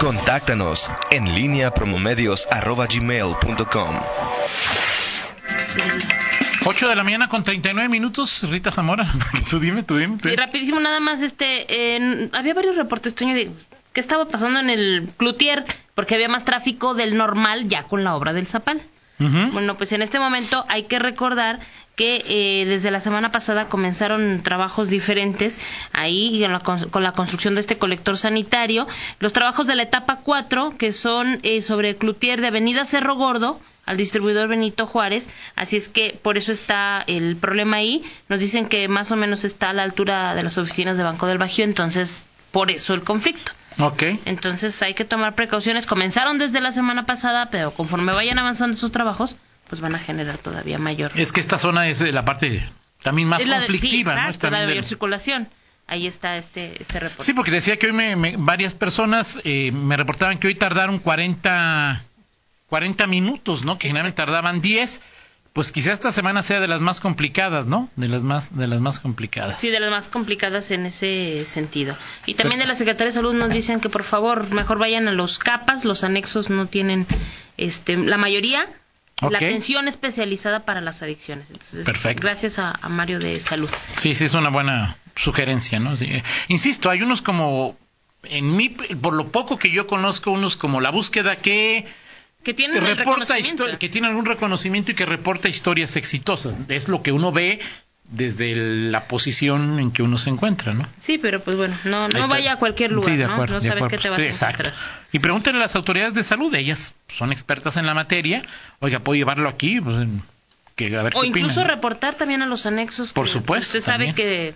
Contáctanos en línea promomedios.com. 8 de la mañana con 39 minutos, Rita Zamora. tú dime, tú dime. Sí, rapidísimo, nada más. este Había varios reportes, Toño, de qué estaba pasando en el Cloutier, porque había más tráfico del normal ya con la obra del Zapal. Bueno, pues en este momento hay que recordar que eh, desde la semana pasada comenzaron trabajos diferentes ahí con la, construcción de este colector sanitario. Los trabajos de la etapa 4, que son eh, sobre el Cloutier de Avenida Cerro Gordo, al distribuidor Benito Juárez, así es que por eso está el problema ahí. Nos dicen que más o menos está a la altura de las oficinas de Banco del Bajío, entonces por eso el conflicto. Ok. Entonces hay que tomar precauciones. Comenzaron desde la semana pasada, pero conforme vayan avanzando sus trabajos, pues van a generar todavía mayor. Es que esta zona es la parte también más conflictiva, ¿no? Está la de mayor circulación. Ahí está este ese reporte. Sí, porque decía que hoy me, varias personas eh, me reportaban que hoy tardaron 40 40 minutos, ¿no? Que generalmente tardaban 10. Pues quizás esta semana sea de las más complicadas, ¿no? De las más, de las más complicadas. Sí, de las más complicadas en ese sentido. Y también de la Secretaría de Salud nos dicen que por favor mejor vayan a los capas, los anexos no tienen, este, la mayoría, la atención especializada para las adicciones. Entonces, Perfecto. Gracias a, Mario de Salud. Sí, sí, es una buena sugerencia, ¿no? Eh, insisto, hay unos como, en mí, por lo poco que yo conozco, unos como la búsqueda que que tienen que tienen un reconocimiento y que reporta historias exitosas. Es lo que uno ve desde la posición en que uno se encuentra, ¿no? Sí, pero pues bueno, no, no vaya a cualquier lugar, sí, de acuerdo, ¿no? sabes qué te vas a encontrar. Y pregúntenle a las autoridades de salud, ellas son expertas en la materia. Oiga, ¿puedo llevarlo aquí? Pues, que, a ver o incluso reportar también a los anexos. Por supuesto. Usted sabe que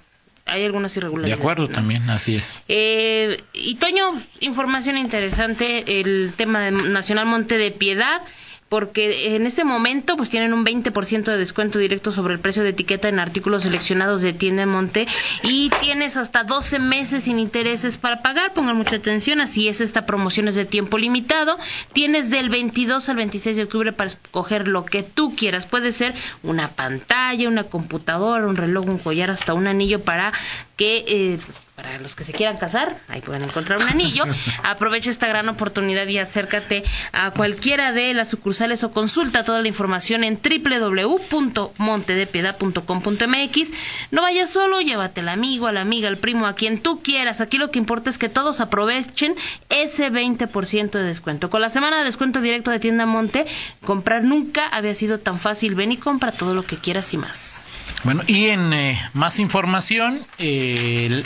hay algunas irregularidades. De acuerdo, también, así es. Eh, y Toño, información interesante, el tema de Nacional Monte de Piedad porque en este momento pues tienen un 20% de descuento directo sobre el precio de etiqueta en artículos seleccionados de tienda en Monte y tienes hasta 12 meses sin intereses para pagar. Pongan mucha atención, así es, esta promoción es de tiempo limitado. Tienes del 22 al 26 de octubre para escoger lo que tú quieras. Puede ser una pantalla, una computadora, un reloj, un collar, hasta un anillo para que eh, para los que se quieran casar, ahí pueden encontrar un anillo. Aprovecha esta gran oportunidad y acércate a cualquiera de las sucursales o consulta toda la información en www.montedepiedad.com.mx. No vayas solo, llévate al amigo, a la amiga, al primo, a quien tú quieras. Aquí lo que importa es que todos aprovechen ese 20% de descuento. Con la semana de descuento directo de Tienda Monte, comprar nunca había sido tan fácil. Ven y compra todo lo que quieras y más. Bueno, y en eh, más información, eh,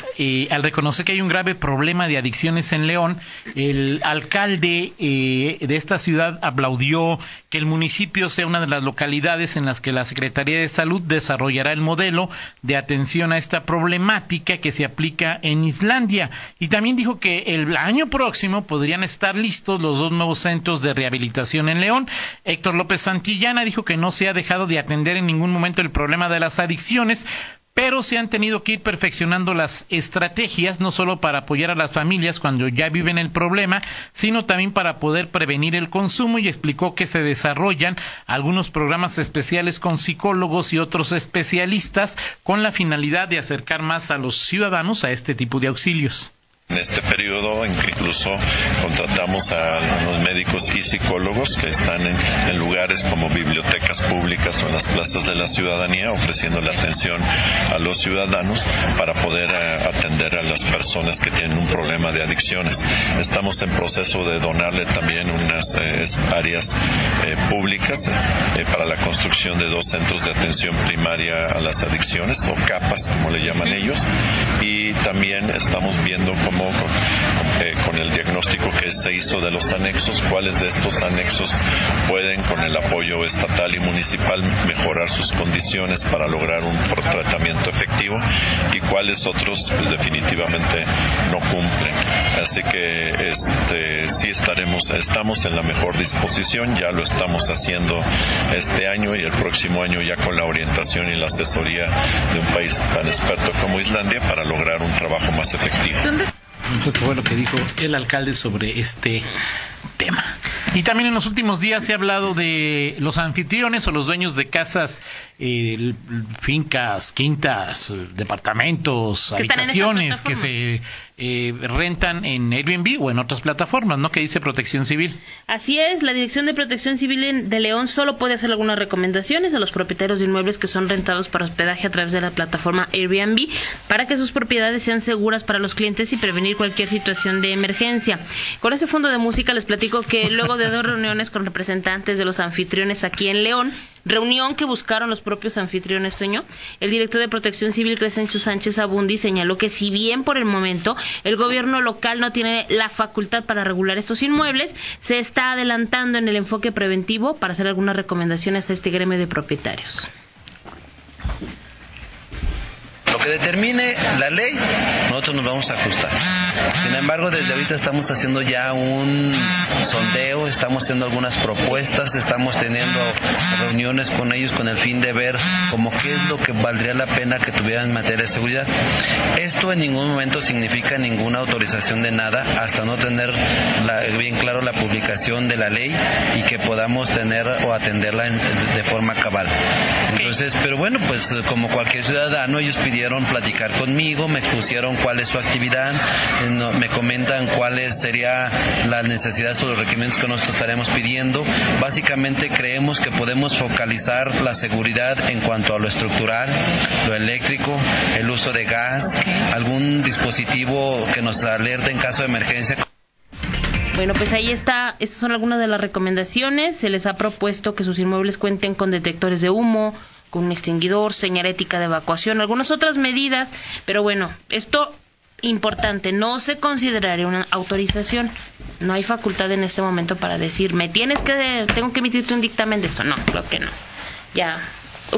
al reconocer que hay un grave problema de adicciones en León, el alcalde eh, de esta ciudad aplaudió que el municipio sea una de las localidades en las que la Secretaría de Salud desarrollará el modelo de atención a esta problemática que se aplica en Islandia. Y también dijo que el año próximo podrían estar listos los dos nuevos centros de rehabilitación en León. Héctor López Santillana dijo que no se ha dejado de atender en ningún momento el problema de las adicciones, pero se han tenido que ir perfeccionando las estrategias, no solo para apoyar a las familias cuando ya viven el problema, sino también para poder prevenir el consumo y explicó que se desarrollan algunos programas especiales con psicólogos y otros especialistas con la finalidad de acercar más a los ciudadanos a este tipo de auxilios. En este periodo incluso contratamos a algunos médicos y psicólogos que están en, lugares como bibliotecas públicas o en las plazas de la ciudadanía ofreciendo la atención a los ciudadanos para poder eh, atender a las personas que tienen un problema de adicciones. Estamos en proceso de donarle también unas eh, áreas eh, públicas para la construcción de dos centros de atención primaria a las adicciones o capas como le llaman ellos y también estamos viendo cómo eh, con, el diagnóstico que se hizo de los anexos, cuáles de estos anexos pueden con el apoyo estatal y municipal mejorar sus condiciones para lograr un tratamiento efectivo y cuáles otros pues definitivamente no cumplen. Así que este, sí estaremos, estamos en la mejor disposición, ya lo estamos haciendo este año y el próximo año ya con la orientación y la asesoría de un país tan experto como Islandia para lograr un trabajo más efectivo. Esto fue lo que dijo el alcalde sobre este tema. Y también en los últimos días se ha hablado de los anfitriones o los dueños de casas, eh, fincas, quintas, departamentos, habitaciones que se eh, rentan en Airbnb o en otras plataformas, ¿no? Que dice Protección Civil. Así es, la Dirección de Protección Civil de León solo puede hacer algunas recomendaciones a los propietarios de inmuebles que son rentados para hospedaje a través de la plataforma Airbnb para que sus propiedades sean seguras para los clientes y prevenir cualquier situación de emergencia. Con este fondo de música les platico que luego de dos reuniones con representantes de los anfitriones aquí en León, reunión que buscaron los propios anfitriones, Toño, el director de Protección Civil, Crescencio Sánchez Abundi, señaló que si bien por el momento el gobierno local no tiene la facultad para regular estos inmuebles, se está adelantando en el enfoque preventivo para hacer algunas recomendaciones a este gremio de propietarios que determine la ley, nosotros nos vamos a ajustar. Sin embargo, desde ahorita estamos haciendo ya un sondeo, estamos haciendo algunas propuestas, estamos teniendo reuniones con ellos con el fin de ver cómo qué es lo que valdría la pena que tuvieran en materia de seguridad. Esto en ningún momento significa ninguna autorización de nada hasta no tener bien claro la publicación de la ley y que podamos tener o atenderla de forma cabal. Entonces, pero bueno, pues como cualquier ciudadano, ellos pidieron platicar conmigo, me expusieron cuál es su actividad, eh, me comentan cuáles serían las necesidades o los requerimientos que nosotros estaremos pidiendo. Básicamente creemos que podemos focalizar la seguridad en cuanto a lo estructural, lo eléctrico, el uso de gas, algún dispositivo que nos alerte en caso de emergencia. Bueno, pues ahí está, estas son algunas de las recomendaciones. Se les ha propuesto que sus inmuebles cuenten con detectores de humo, con un extinguidor, señalética de evacuación, algunas otras medidas, pero bueno, esto importante, no se consideraría una autorización. No hay facultad en este momento para decir, me tienes que, tengo que emitirte un dictamen de esto. No, creo que no. Ya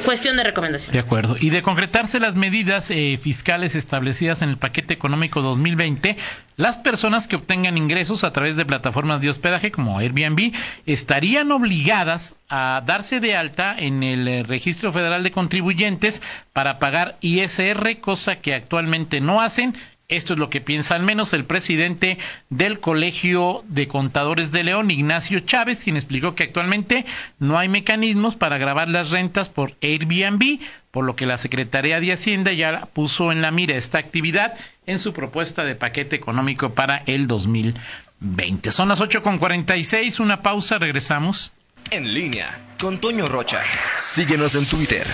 Cuestión de recomendación. De acuerdo. Y de concretarse las medidas eh, fiscales establecidas en el paquete económico 2020, las personas que obtengan ingresos a través de plataformas de hospedaje como Airbnb estarían obligadas a darse de alta en el eh, Registro Federal de Contribuyentes para pagar ISR, cosa que actualmente no hacen esto es lo que piensa al menos el presidente del Colegio de Contadores de León, Ignacio Chávez, quien explicó que actualmente no hay mecanismos para grabar las rentas por Airbnb, por lo que la Secretaría de Hacienda ya puso en la mira esta actividad en su propuesta de paquete económico para el 2020. Son las 8.46, una pausa, regresamos. En línea con Toño Rocha. Síguenos en Twitter,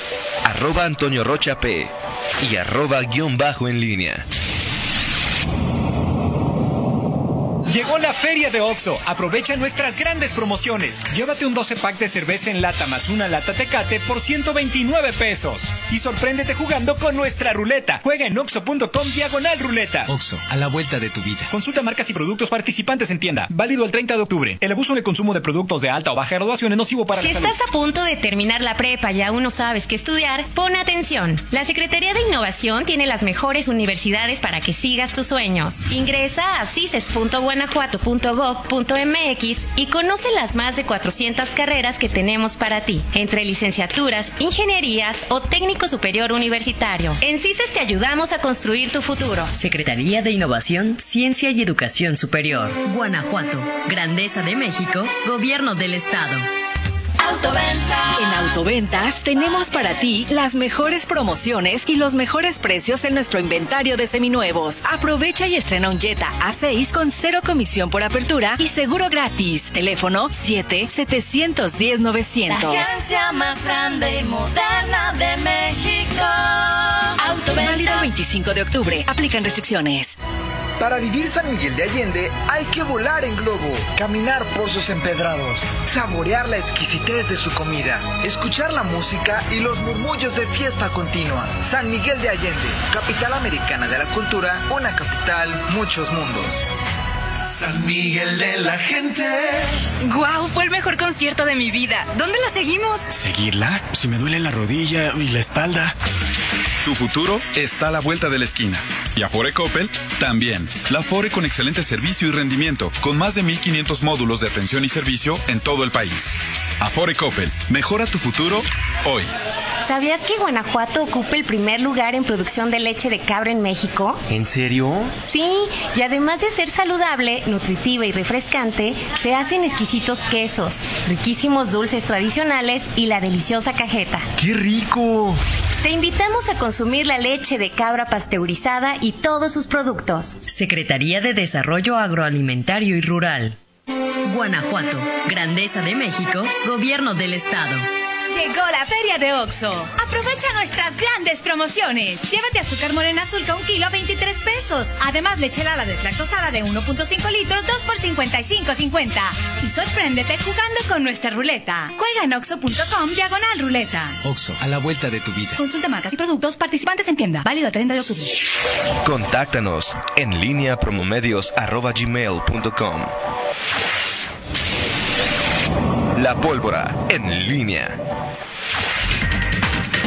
arroba Antonio Rocha P y arroba guion bajo en línea. Llegó la feria de Oxo. Aprovecha nuestras grandes promociones. Llévate un 12 pack de cerveza en lata más una lata Tecate por 129 pesos. Y sorpréndete jugando con nuestra ruleta. Juega en oxo.com diagonal ruleta. Oxo, a la vuelta de tu vida. Consulta marcas y productos participantes en tienda. Válido el 30 de octubre. El abuso de consumo de productos de alta o baja graduación es nocivo para si la salud. Si estás a punto de terminar la prepa y aún no sabes qué estudiar, pon atención. La Secretaría de Innovación tiene las mejores universidades para que sigas tus sueños. Ingresa a cises.buena guanajuato.gov.mx y conoce las más de 400 carreras que tenemos para ti, entre licenciaturas, ingenierías o técnico superior universitario. En CICES te ayudamos a construir tu futuro. Secretaría de Innovación, Ciencia y Educación Superior. Guanajuato, Grandeza de México, Gobierno del Estado. En Autoventas tenemos para ti las mejores promociones y los mejores precios en nuestro inventario de seminuevos. Aprovecha y estrena un Jetta A6 con cero comisión por apertura y seguro gratis. Teléfono 7 710 900. La agencia más grande y moderna de México. Autoventas. Válido 25 de octubre. Aplican restricciones. Para vivir San Miguel de Allende hay que volar en globo, caminar por sus empedrados, saborear la exquisitez de su comida, escuchar la música y los murmullos de fiesta continua. San Miguel de Allende, capital americana de la cultura, una capital, muchos mundos. San Miguel de la gente. ¡Guau! Fue el mejor concierto de mi vida. ¿Dónde la seguimos? ¿Seguirla? Si me duele la rodilla y la espalda. Tu futuro está a la vuelta de la esquina. Y Afore Coppel también. La Afore con excelente servicio y rendimiento, con más de 1500 módulos de atención y servicio en todo el país. Afore Coppel, mejora tu futuro hoy. ¿Sabías que Guanajuato ocupa el primer lugar en producción de leche de cabra en México? ¿En serio? Sí, y además de ser saludable, nutritiva y refrescante, se hacen exquisitos quesos, riquísimos dulces tradicionales y la deliciosa cajeta. ¡Qué rico! Te invitamos a consumir la leche de cabra pasteurizada y todos sus productos. Secretaría de Desarrollo Agroalimentario y Rural. Guanajuato, Grandeza de México, Gobierno del Estado. Llegó la feria de OXO. Aprovecha nuestras grandes promociones. Llévate azúcar morena azul a un kilo a 23 pesos. Además, leche lala de lactosada de 1.5 litros, 2 por 55.50. Y sorpréndete jugando con nuestra ruleta. Juega en oxo.com diagonal ruleta. OXO, a la vuelta de tu vida. Consulta marcas y productos participantes en tienda. Válido a 30 de octubre. Contáctanos en línea promomedios.gmail.com La pólvora en línea.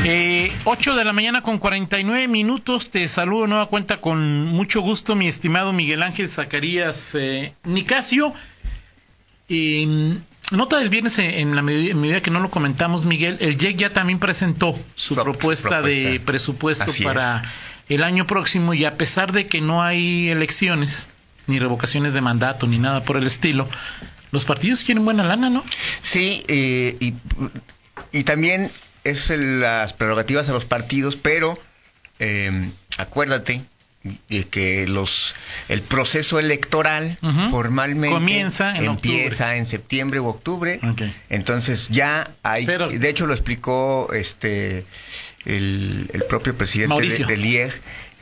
Eh, 8 de la mañana con 49 minutos. Te saludo nueva cuenta con mucho gusto, mi estimado Miguel Ángel Zacarías eh, Nicasio. Eh, nota del viernes, en la medida, en medida que no lo comentamos, Miguel, el JEC ya también presentó su, propuesta, propuesta. de presupuesto Así para el año próximo y a pesar de que no hay elecciones, ni revocaciones de mandato, ni nada por el estilo, los partidos quieren buena lana, ¿no? Sí, eh, y, y también es el- las prerrogativas a los partidos, pero eh, acuérdate de que los el proceso electoral formalmente Comienza en empieza en septiembre u octubre. Entonces ya hay, de hecho lo explicó este el, el propio presidente de, Mauricio. del IEG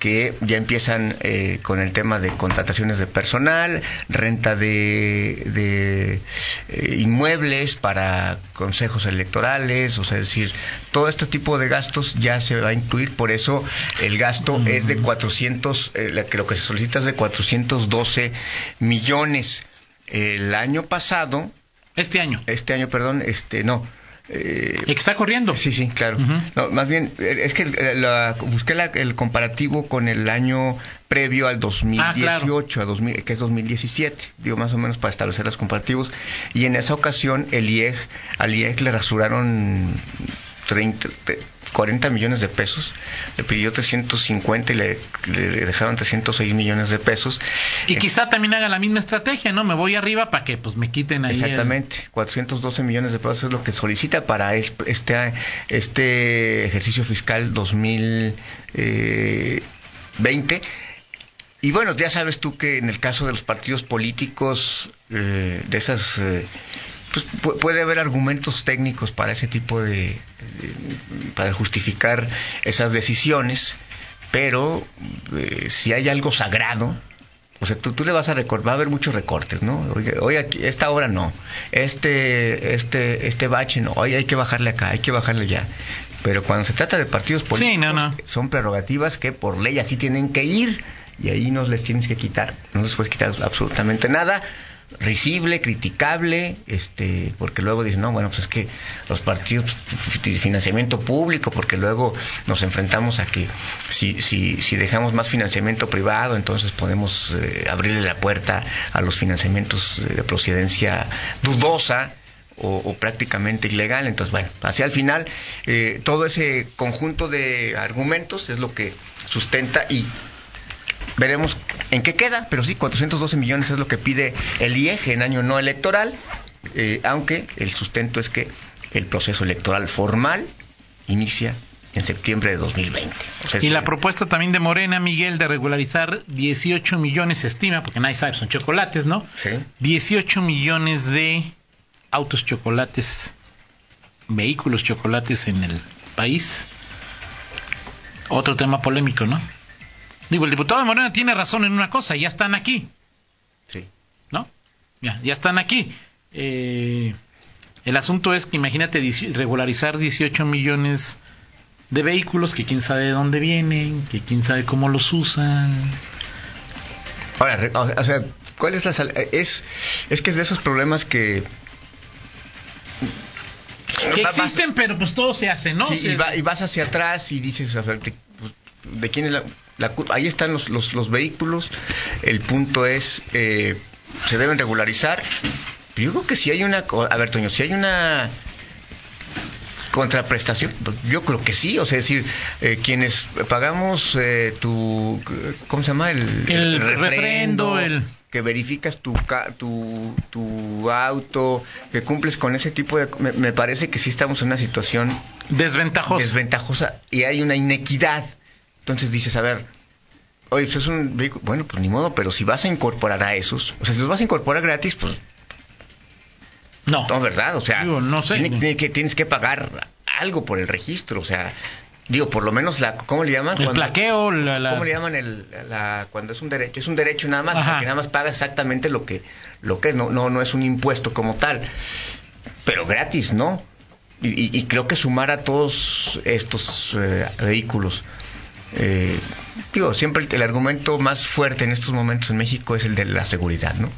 que ya empiezan eh, con el tema de contrataciones de personal, renta de, de, eh, inmuebles para consejos electorales, o sea, es decir, todo este tipo de gastos ya se va a incluir, por eso el gasto es de 400, eh, lo que se solicita es de 412 millones. El año pasado... Este año. Este año, perdón, este, no. Eh, está corriendo. Sí, sí, claro. No, más bien, es que la- busqué la- el comparativo con el año previo al 2018, a 2000, que es 2017, digo más o menos para establecer los comparativos. Y en esa ocasión el IEG, al IEG le rasuraron 30, te- 40 millones de pesos, le pidió 350 y le, le dejaron 306 millones de pesos. Y quizá también haga la misma estrategia, ¿no? Me voy arriba para que pues me quiten ahí. el- Exactamente, 412 millones de pesos es lo que solicita para es- este, este ejercicio fiscal 2020. Y bueno, ya sabes tú que en el caso de los partidos políticos, eh, de esas, eh, pues pu- puede haber argumentos técnicos para ese tipo de, de- para justificar esas decisiones, pero eh, si hay algo sagrado, o sea, tú, tú le vas a recortar, va a haber muchos recortes, ¿no? Hoy aquí, esta hora no, este, este, este bache no, hoy hay que bajarle acá, hay que bajarle allá. Pero cuando se trata de partidos políticos, son prerrogativas que por ley así tienen que ir y ahí no les tienes que quitar, no les puedes quitar absolutamente nada risible, criticable, este, porque luego dicen, no, bueno, pues es que los partidos, pues, financiamiento público, porque luego nos enfrentamos a que si, si, si dejamos más financiamiento privado, entonces podemos eh, abrirle la puerta a los financiamientos de procedencia dudosa, o, prácticamente ilegal. Entonces, bueno, hacia el final, eh, todo ese conjunto de argumentos es lo que sustenta y veremos en qué queda, pero sí, 412 millones es lo que pide el IEG en año no electoral, eh, aunque el sustento es que el proceso electoral formal inicia en septiembre de 2020. O sea, Y la propuesta también de Morena, Miguel, de regularizar 18 millones, se estima, porque nadie sabe, son chocolates, ¿no? Sí. 18 millones de autos chocolates, vehículos chocolates en el país. Otro tema polémico, ¿no? Digo, el diputado de Morena tiene razón en una cosa, ya están aquí. Sí. ¿No? Ya, ya están aquí. Eh, el asunto es que imagínate regularizar 18 millones de vehículos que quién sabe de dónde vienen, que quién sabe cómo los usan. Ahora, o sea, ¿cuál es la sal- Es, es que es de esos problemas que... Que existen, pero pues todo se hace, ¿no? Sí, O sea, y, va- y vas hacia atrás y dices, o sea, de, pues, ¿de quién es la, la culpa? Ahí están los, los, los vehículos. El punto es, eh, se deben regularizar. Yo creo que si hay una... A ver, Toño, si hay una... contraprestación. Yo creo que sí, o sea, es decir, eh, quienes pagamos eh, tu, ¿cómo se llama? El, El refrendo, el- que verificas tu, tu, tu auto, que cumples con ese tipo de... Me, me parece que sí estamos en una situación Desventajosa. desventajosa y hay una inequidad. Entonces dices, a ver, oye, pues es un vehículo, bueno, pues ni modo, pero si vas a incorporar a esos, o sea, si los vas a incorporar gratis, pues... No. No, ¿verdad? O sea, Digo, no sé. tiene- tiene que, tienes que pagar algo por el registro, o sea... Digo, por lo menos la, ¿cómo le llaman? El Cuando- plaqueo, la, la- ¿Cómo le llaman el, la, cuando es un derecho? Es un derecho nada más, o sea, que nada más paga exactamente lo que, lo que es, no, no, no es un impuesto como tal. Pero gratis, ¿no? Y creo que sumar a todos estos eh, vehículos. Eh, digo, siempre el, el argumento más fuerte en estos momentos en México es el de la seguridad, ¿no?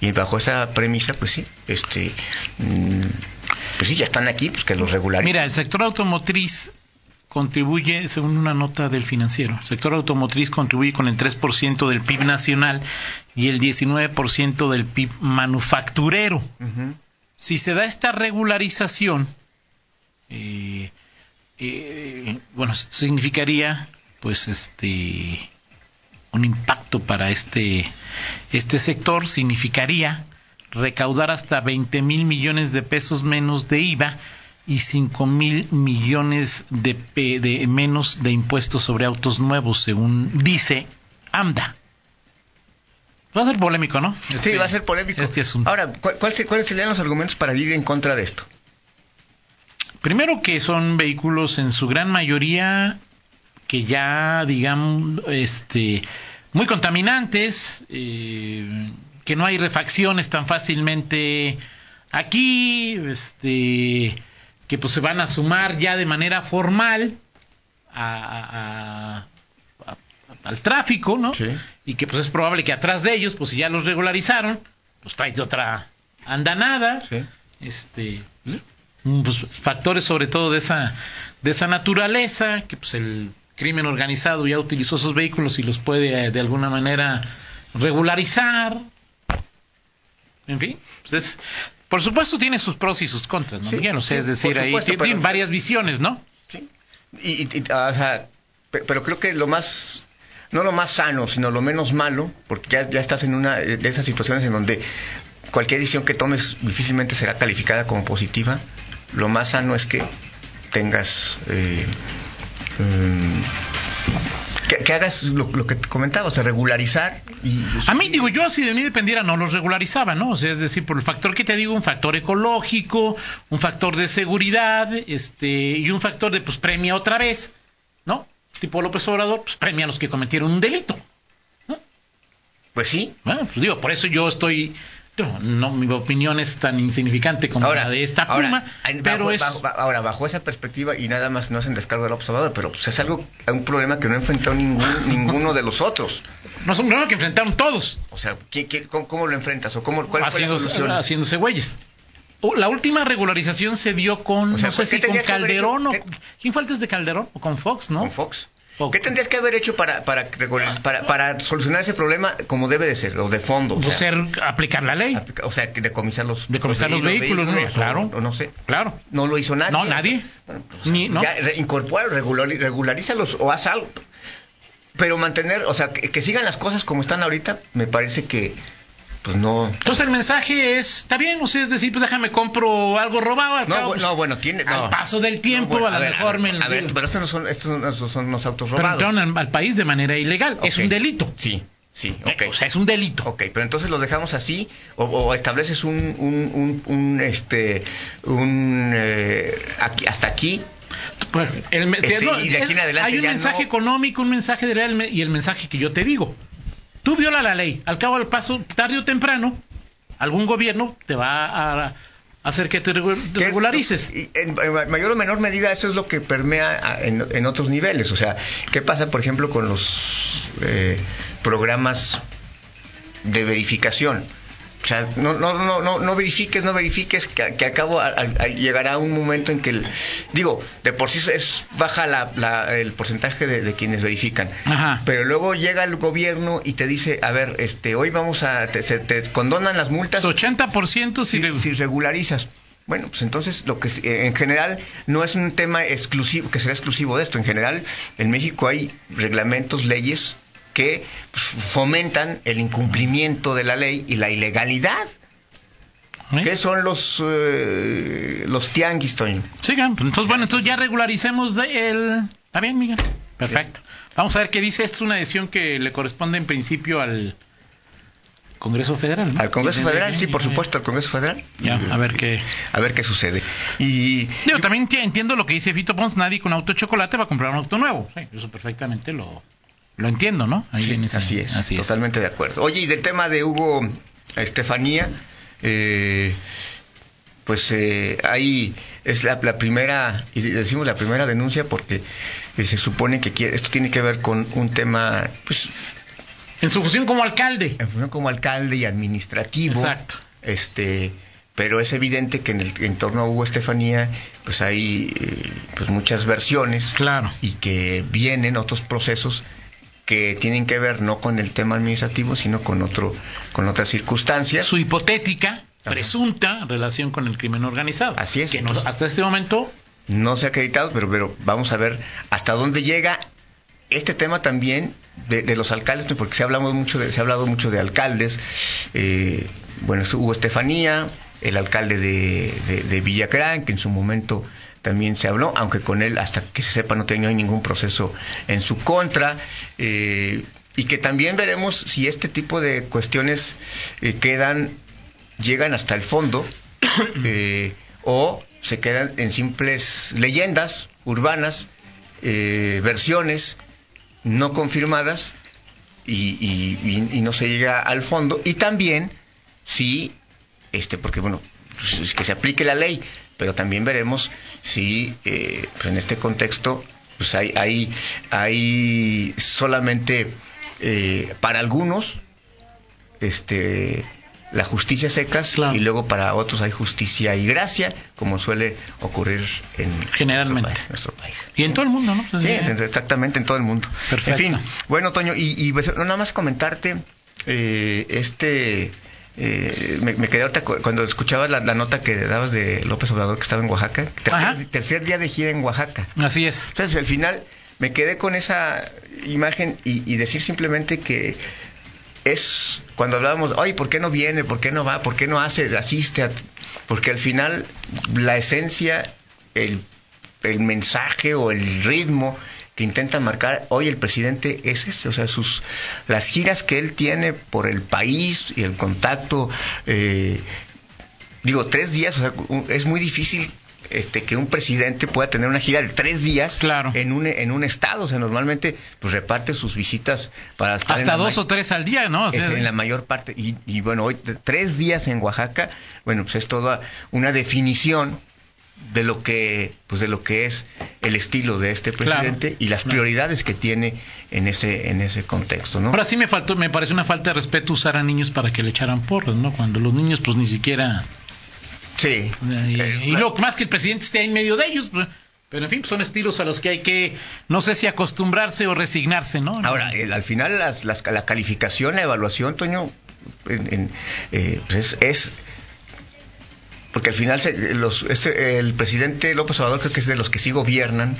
Y bajo esa premisa, pues sí, este, mm, pues sí, ya están aquí, pues que los regularicen. Mira, el sector automotriz contribuye, según una nota del financiero, el sector automotriz contribuye con el 3% del PIB nacional y el 19% del PIB manufacturero. Si se da esta regularización, eh, eh, bueno, significaría, pues, este, un impacto para este, este sector, significaría recaudar hasta 20 mil millones de pesos menos de IVA y 5 mil millones de, de menos de impuestos sobre autos nuevos, según dice AMDA. Va a ser polémico, ¿no? Sí, Este- va a ser polémico. Este asunto. Ahora, ¿cuál- cuál se- ¿cuáles serían los argumentos para ir en contra de esto? Primero que son vehículos en su gran mayoría que ya, digamos, este, muy contaminantes, eh, que no hay refacciones tan fácilmente aquí, este, que pues se van a sumar ya de manera formal a- a- a- al tráfico, ¿no? Y que pues es probable que atrás de ellos, pues si ya los regularizaron, pues trae otra andanada, este, pues, factores sobre todo de esa de esa naturaleza que pues el crimen organizado ya utilizó esos vehículos y los puede eh, de alguna manera regularizar en fin pues es- por supuesto tiene sus pros y sus contras no Sí, Miguel? O sea, sí, es decir ahí supuesto, tiene pero- varias visiones no Y, y- y, o sea, pe- pero creo que lo más, no lo más sano, sino lo menos malo, porque ya, ya estás en una de esas situaciones en donde cualquier decisión que tomes difícilmente será calificada como positiva. Lo más sano es que tengas, eh, que, que hagas lo, lo que te comentaba, o sea, regularizar. Y, A mí, digo, yo si de mí dependiera no los regularizaba, ¿no? O sea, es decir, por el factor que te digo, un factor ecológico, un factor de seguridad, este, y un factor de, pues, premia otra vez, ¿no? Tipo López Obrador, pues premia a los que cometieron un delito. Pues sí. Bueno, pues digo, por eso yo estoy, no, no, mi opinión es tan insignificante como la de esta ahora, pluma, en- pero bajo, es... bajo- ahora, bajo esa perspectiva, y nada más no es en descargo del observador, pero pues, es algo, un problema que no enfrentó ningún, ninguno de los otros. No es un problema que enfrentaron todos. O sea, ¿qué- qué- cómo, cómo lo enfrentas? ¿O cómo, ¿Cuál fue la haciéndose, solución? haciéndose güeyes. La última regularización se dio con, O sea, no sé ¿qué si con que Calderón o... ¿Quién fue antes de Calderón? ¿O con Fox, no? Con Fox. ¿Qué tendrías que haber hecho para, para, para, para solucionar ese problema como debe de ser, o de fondo? O Pues sea, ser, aplicar la ley. aplica- o sea, decomisar los, Decomisar los vehículos, ¿no? o- Claro. O, no sé. Claro. No lo hizo nadie. No, o nadie. bueno, pues, Ni, ¿no? Ya, incorpora, regular, regularízalos o haz algo. Pero mantener, o sea, que, que sigan las cosas como están ahorita, me parece que, pues no. Entonces el mensaje es, está bien, o sea, es decir, pues déjame compro algo robado. Al No, cabo, pues, no, bueno, tiene. No. Al paso del tiempo, No, bueno, a lo ver, mejor a me... a ver, pero estos no son, estos no son unos autos pero robados. entraron al, país de manera ilegal. Es un delito. Sí, sí, ok. O sea, es un delito. Ok, pero entonces los dejamos así o, o estableces un, un, un, un, este, un, eh, aquí, hasta aquí. Pues, el Este, no, y de aquí en adelante hay un mensaje no- económico, un mensaje de real y el mensaje que yo te digo. Tú viola la ley, al cabo del paso, tarde o temprano, algún gobierno te va a hacer que te regu- ¿Qué es regularices. y en, mayor o menor medida eso es lo que permea a- en, en otros niveles. O sea, ¿qué pasa, por ejemplo, con los eh, programas de verificación? O sea, no, no, no, no, no verifiques, no verifiques, que, que al cabo a- a- llegará un momento en que, el, digo, de por sí es baja la, la- el porcentaje de, de quienes verifican. Ajá. Pero luego llega el gobierno y te dice, a ver, este, hoy vamos a, te, se- te condonan las multas 80% si, si, si regularizas. Bueno, pues entonces lo que en general no es un tema exclusivo, que será exclusivo de esto. En general, en México hay reglamentos, leyes que pues, fomentan el incumplimiento de la ley y la ilegalidad. ¿Qué son los eh, los tianguis, Toño? Sigan, pues, entonces bueno, entonces ya regularicemos el... ¿Está bien, Miguel? Perfecto. Vamos a ver qué dice. Esta es una decisión que le corresponde en principio al Congreso Federal. ¿no? Al Congreso Federal, sí, por supuesto, al Congreso Federal. Ya, a ver qué... A ver qué sucede. Y... Digo, también entiendo lo que dice Fito Pons, nadie con auto de chocolate va a comprar un auto nuevo. Sí, eso perfectamente lo, lo entiendo, ¿no? Ahí sí, ese, así es, así totalmente de acuerdo. Oye, y del tema de Hugo Estefanía, eh, pues eh, ahí es la, la, primera, y decimos la primera denuncia porque se supone que quiere, esto tiene que ver con un tema, pues... En su función como alcalde. En función como alcalde y administrativo. Exacto. Este, pero es evidente que en el entorno a Hugo Estefanía pues hay eh, pues muchas versiones claro. y que vienen otros procesos que tienen que ver no con el tema administrativo, sino con otro, con otras circunstancias. Su hipotética, presunta relación con el crimen organizado. Así es. Que no, hasta este momento no se ha acreditado, pero, pero vamos a ver hasta dónde llega este tema también de, de los alcaldes, porque se ha hablado mucho de, se ha hablado mucho de alcaldes. Eh, bueno, hubo Estefanía, el alcalde de, de, de Villacrán, que en su momento también se habló, aunque con él, hasta que se sepa, no tenía ningún proceso en su contra. Eh, y que también veremos si este tipo de cuestiones eh, quedan, llegan hasta el fondo, eh, o se quedan en simples leyendas urbanas, versiones no confirmadas, y, y, y, no se llega al fondo. Y también si, este, porque bueno, pues, que se aplique la ley, pero también veremos si eh, pues en este contexto pues hay, hay, hay solamente eh, para algunos este la justicia secas claro. y luego para otros hay justicia y gracia, como suele ocurrir en generalmente nuestro país. Nuestro país. Y en todo el mundo, ¿no? Sí, exactamente en todo el mundo. Perfecto. En fin, bueno, Toño, y, y pues, nada más comentarte eh, este eh, me, me, quedé ahorita cuando escuchabas la, la, nota que dabas de López Obrador que estaba en Oaxaca, tercer, tercer, día de gira en Oaxaca. Así es. Entonces, al final me quedé con esa imagen y, y decir simplemente que es cuando hablábamos, oye, ¿por qué no viene? ¿Por qué no va? ¿Por qué no hace? Asiste. A... Porque al final la esencia, el, el mensaje o el ritmo que intenta marcar hoy el presidente es ese, o sea, sus las giras que él tiene por el país y el contacto, eh, digo, tres días, o sea, es muy difícil este, que un presidente pueda tener una gira de tres días claro. en, un, en un estado. O sea, normalmente pues reparte sus visitas para estar hasta dos o tres al día, ¿no? O sea, en la mayor parte. Y, y, bueno, hoy tres días en Oaxaca, bueno, pues es toda una definición de lo que pues de lo que es el estilo de este presidente claro, y las claro. prioridades que tiene en ese en ese contexto, ¿no? Ahora sí me faltó me parece una falta de respeto usar a niños para que le echaran porras, ¿no? Cuando los niños pues ni siquiera Sí. Y, eh, y lo más que el presidente esté en medio de ellos, pues, pero en fin, son estilos a los que hay que, no sé si acostumbrarse o resignarse, ¿no? Ahora, el, al final las, las, la calificación, la evaluación, Toño, en, en, eh, pues es, es, porque al final se, los, este, el presidente López Obrador creo que es de los que sí gobiernan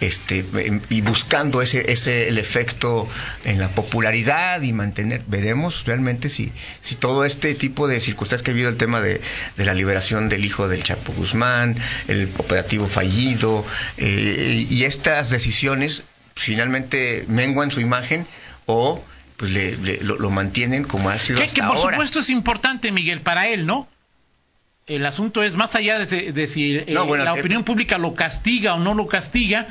este y buscando ese ese el efecto en la popularidad y mantener veremos realmente si si todo este tipo de circunstancias que ha habido el tema de, de la liberación del hijo del Chapo Guzmán el operativo fallido eh, y estas decisiones finalmente menguan su imagen o pues le, le, lo, lo, mantienen como ha sido que, hasta que por ahora. supuesto es importante Miguel para él no el asunto es más allá de, de si eh, no, bueno, la opinión pública lo castiga o no lo castiga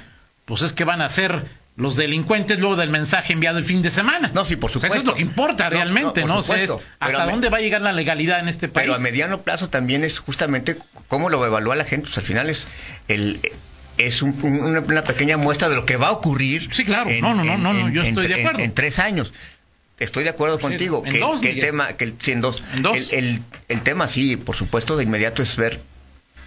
pues es que van a ser los delincuentes luego del mensaje enviado el fin de semana. No, sí, por supuesto. O sea, eso es lo que importa realmente, ¿no? ¿no? O sea, es hasta dónde va a llegar la legalidad en este país. Pero a mediano plazo también es justamente cómo lo evalúa la gente. Pues al final es el es un, una, una, pequeña muestra de lo que va a ocurrir. Sí, claro. En, no, no, no, no, no, yo estoy de acuerdo. En, en, tres años. Estoy de acuerdo contigo. Que, dos, que el tema, que el, sí, en dos. En dos. El, el, el, tema, sí, por supuesto, de inmediato es ver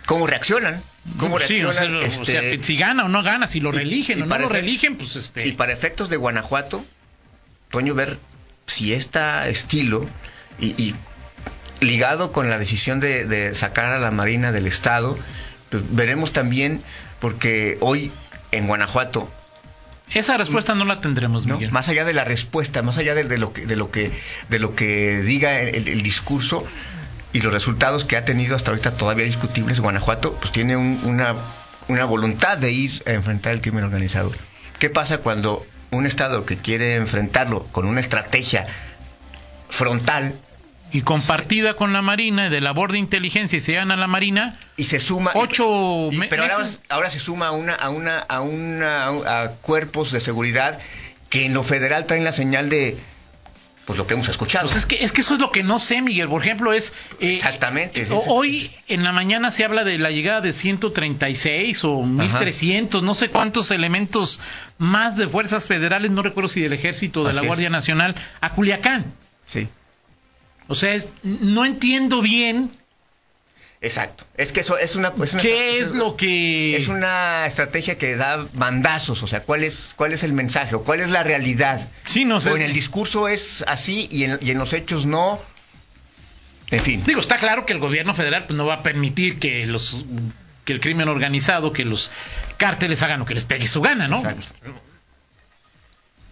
cómo reaccionan. ¿Cómo sí, reaccionan? O sea, este... o sea, si gana o no gana, si lo religen o no lo religen, pues este. Y para efectos de Guanajuato, Toño, ver si este estilo y, y, ligado con la decisión de, de sacar a la Marina del Estado, pues, veremos también, porque hoy en Guanajuato esa respuesta no la tendremos, Miguel. Más allá de la respuesta, más allá de, de, lo que de lo que de lo que diga el, el, discurso y los resultados que ha tenido hasta ahorita todavía discutibles, Guanajuato, pues tiene un, una, una voluntad de ir a enfrentar el crimen organizado. ¿Qué pasa cuando un estado que quiere enfrentarlo con una estrategia frontal y compartida con la Marina, de labor de inteligencia, y se gana la Marina. Y se suma. Ocho y, pero ahora, ahora, se suma a una, a una, a una, a cuerpos de seguridad que en lo federal traen la señal de pues lo que hemos escuchado. Pues es que es que eso es lo que no sé, Miguel. Por ejemplo, es eh, exactamente. Es, hoy en la mañana se habla de la llegada de 136 o 1300, Ajá. no sé cuántos elementos más de fuerzas federales, no recuerdo si del Ejército o de Así la Guardia. Nacional a Culiacán. Sí. O sea, es, no entiendo bien. Exacto. Es que eso es una. Es una ¿Qué es, lo que.? Es una estrategia que da bandazos. O sea, ¿cuál es, cuál es el mensaje? ¿O cuál es la realidad? Sí, no sé. O en el discurso es así y en, y en los hechos no. En fin. Digo, está claro que el gobierno federal pues, no va a permitir que los que el crimen organizado, que los cárteles hagan lo que les pegue su gana, ¿no? Exacto.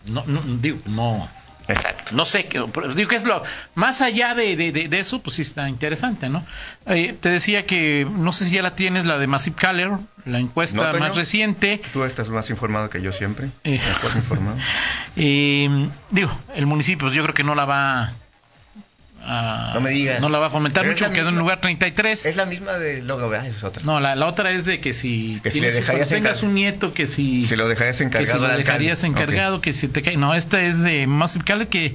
No, no, digo, no. Exacto. No sé, digo que es lo. Más allá de, de, eso, pues sí está interesante, ¿no? Eh, te decía que, no sé si ya la tienes, la de Massive Caller, la encuesta ¿No, más reciente. Tú estás más informado que yo siempre. Eh, ¿Estás informado? Eh, digo, el municipio, pues yo creo que no la va. A, no me digas. No la va a fomentar Pero mucho, la quedó en lugar 33. Es la misma de Logo, ¿verdad? Es otra. No, la, la otra es de que si, Que si le dejarías tengas un nieto, que si. Si lo dejarías que si encargado lo alcalde. dejarías encargado, que si te cae. No, esta es de Massive Caller que.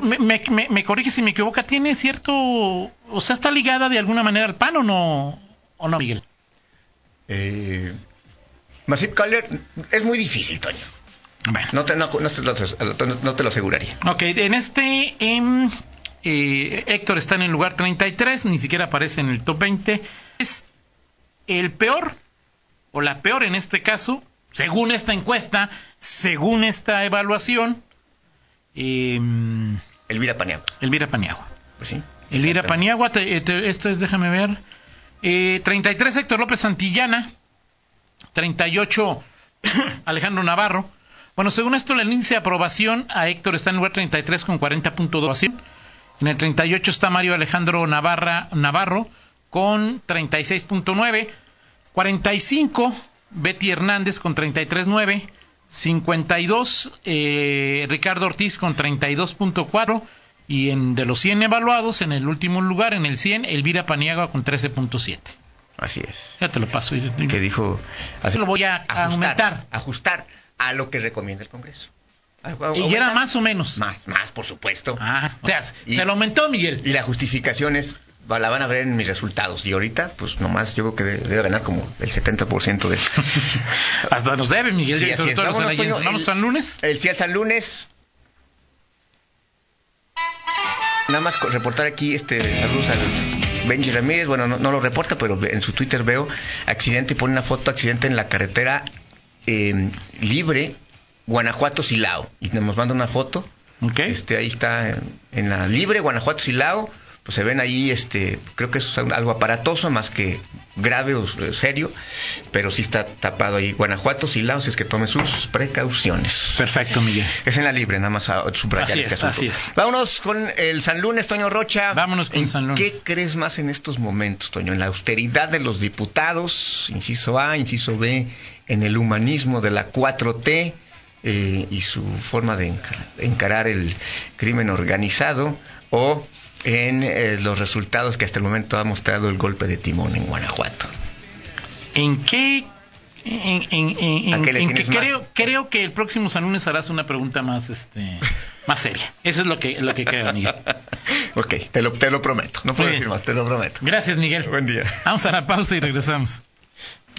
Me, me, me- me corrige si me equivoco, tiene cierto. O sea, está ligada de alguna manera al PAN o no, o no, Miguel. Eh, Massive Caller es muy difícil, Toño. Bueno. No te, no, no te lo aseguraría. Ok, en este. em, eh, Héctor está en el lugar 33, ni siquiera aparece en el top 20. Es el peor, o la peor en este caso, según esta encuesta, según esta evaluación, em, Elvira Paniagua. Elvira Paniagua. Pues sí. Elvira. Paniagua, te- te- esto es, déjame ver. Eh, 33 Héctor López Santillana, 38 Alejandro Navarro. Bueno, según esto, el índice de aprobación a Héctor está en el lugar 33 con 40.2 aprobación. En el 38 está Mario Alejandro Navarra, Navarro con 36.9. 45 Betty Hernández con 33.9. 52 eh, Ricardo Ortiz con 32.4. Y en, de los 100 evaluados, en el último lugar, en el 100, Elvira Paniagua con 13.7. Así es. Ya te lo paso. Que dijo. Así lo voy a ajustar, aumentar. Ajustar a lo que recomienda el Congreso. Y era más o menos. Más, más, por supuesto. Ah, o sea, Y- se lo aumentó, Miguel. Y la justificación es, la van a ver en mis resultados. Y ahorita, pues nomás yo creo que debe, debe ganar como el 70% de Hasta nos debe, Miguel. Sí, sobre todo Vámonos. Toño, Vamos el- al lunes. El sí al San Lunes. Nada más reportar aquí, este, saludos al Benji Ramírez, bueno, no, no lo reporta, pero en su Twitter veo accidente y pone una foto, accidente en la carretera eh, libre, Guanajuato Silao. Y nos manda una foto. Este, ahí está en, en la libre, Guanajuato Silao. Pues se ven ahí, este, creo que es algo aparatoso, más que grave o serio, pero sí está tapado ahí. Guanajuato Silao, si es que tome sus precauciones. Perfecto, Miguel. Es en la libre, nada más a subrayar Así este es, así es. Vámonos con el San Lunes, Toño Rocha. Vámonos con ¿En San Lunes. ¿Qué crees más en estos momentos, Toño? En la austeridad de los diputados, inciso A, inciso B, en el humanismo de la 4T eh, y su forma de encar- encarar el crimen organizado, o en eh, los resultados que hasta el momento ha mostrado el golpe de timón en Guanajuato. ¿En qué? En, en- en- ¿A en- qué le en que creo, creo que el próximo San Lunes harás una pregunta más, este, más seria. Eso es lo que, lo que creo, Miguel. Ok, te lo, te lo prometo. No puedo decir más, te lo prometo. Gracias, Miguel. Buen día. Vamos a la pausa y regresamos.